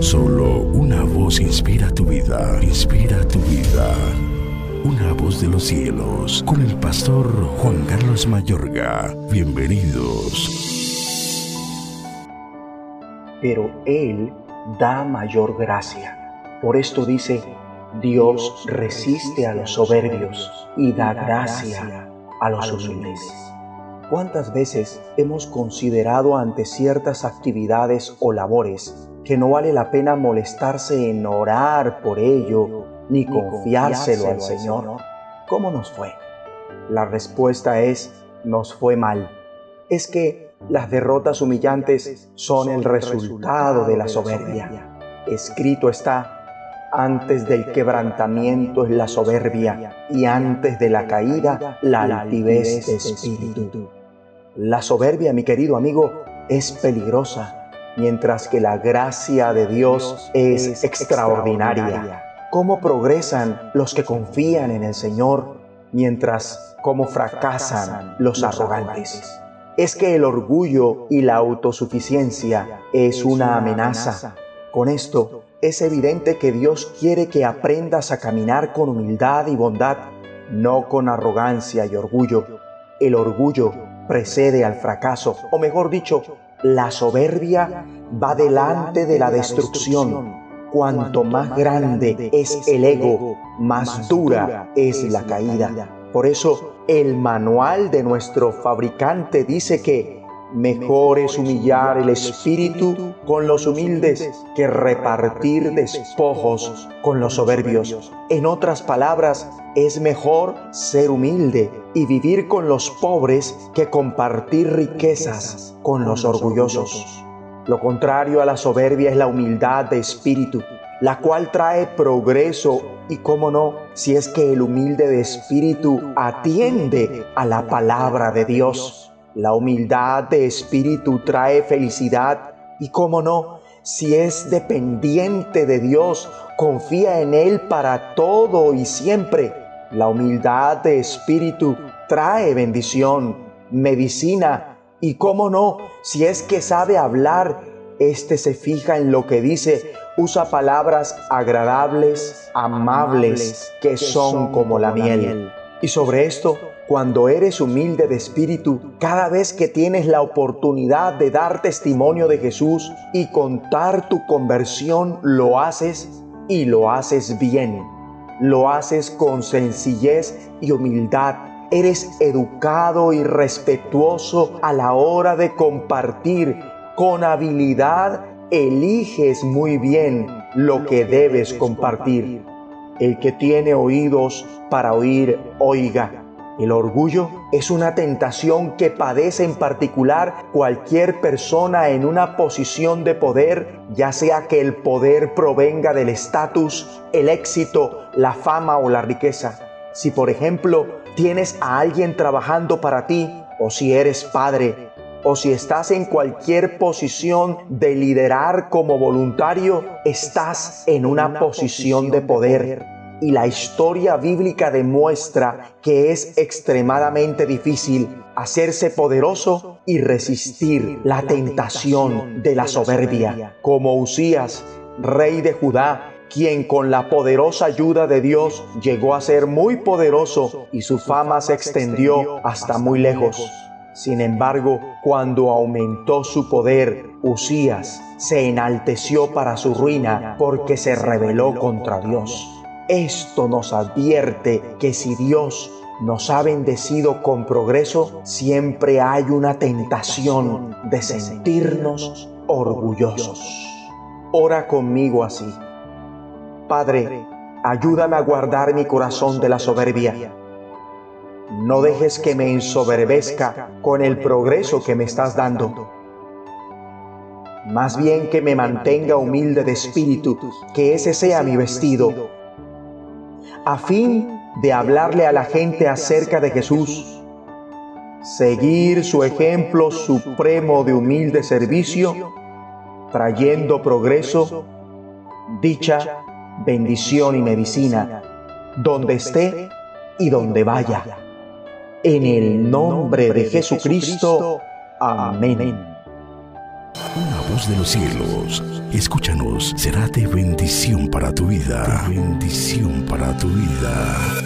Solo una voz inspira tu vida, inspira tu vida. Una voz de los cielos, con el pastor Juan Carlos Mayorga. Bienvenidos. Pero Él da mayor gracia. Por esto dice, Dios resiste a los soberbios y da gracia a los humildes. ¿Cuántas veces hemos considerado ante ciertas actividades o labores que no vale la pena molestarse en orar por ello ni confiárselo al Señor? ¿Cómo nos fue? La respuesta es, nos fue mal. Es que las derrotas humillantes son el resultado de la soberbia. Escrito está, antes del quebrantamiento es la soberbia y antes de la caída la altivez de espíritu. La soberbia, mi querido amigo, es peligrosa, mientras que la gracia de Dios es extraordinaria. ¿Cómo progresan los que confían en el Señor, mientras cómo fracasan los arrogantes? Es que el orgullo y la autosuficiencia es una amenaza. Con esto es evidente que Dios quiere que aprendas a caminar con humildad y bondad, no con arrogancia y orgullo. El orgullo precede al fracaso, o mejor dicho, la soberbia va delante de la destrucción. Cuanto más grande es el ego, más dura es la caída. Por eso el manual de nuestro fabricante dice que Mejor es humillar el espíritu con los humildes que repartir despojos con los soberbios. En otras palabras, es mejor ser humilde y vivir con los pobres que compartir riquezas con los orgullosos. Lo contrario a la soberbia es la humildad de espíritu, la cual trae progreso y, cómo no, si es que el humilde de espíritu atiende a la palabra de Dios. La humildad de espíritu trae felicidad y, cómo no, si es dependiente de Dios, confía en Él para todo y siempre. La humildad de espíritu trae bendición, medicina y, cómo no, si es que sabe hablar, éste se fija en lo que dice, usa palabras agradables, amables, que son como la miel. Y sobre esto, cuando eres humilde de espíritu, cada vez que tienes la oportunidad de dar testimonio de Jesús y contar tu conversión, lo haces y lo haces bien. Lo haces con sencillez y humildad. Eres educado y respetuoso a la hora de compartir. Con habilidad eliges muy bien lo que debes compartir. El que tiene oídos para oír, oiga. El orgullo es una tentación que padece en particular cualquier persona en una posición de poder, ya sea que el poder provenga del estatus, el éxito, la fama o la riqueza. Si por ejemplo tienes a alguien trabajando para ti, o si eres padre, o si estás en cualquier posición de liderar como voluntario, estás en una posición de poder y la historia bíblica demuestra que es extremadamente difícil hacerse poderoso y resistir la tentación de la soberbia, como Usías, rey de Judá, quien con la poderosa ayuda de Dios llegó a ser muy poderoso y su fama se extendió hasta muy lejos. Sin embargo, cuando aumentó su poder, Usías se enalteció para su ruina porque se rebeló contra Dios. Esto nos advierte que si Dios nos ha bendecido con progreso, siempre hay una tentación de sentirnos orgullosos. Ora conmigo así. Padre, ayúdame a guardar mi corazón de la soberbia. No dejes que me ensoberbezca con el progreso que me estás dando. Más bien que me mantenga humilde de espíritu, que ese sea mi vestido a fin de hablarle a la gente acerca de Jesús, seguir su ejemplo supremo de humilde servicio, trayendo progreso, dicha, bendición y medicina, donde esté y donde vaya. En el nombre de Jesucristo. Amén. una voz de los cielos. Escúchanos, será de bendición para tu vida. bendición para tu vida.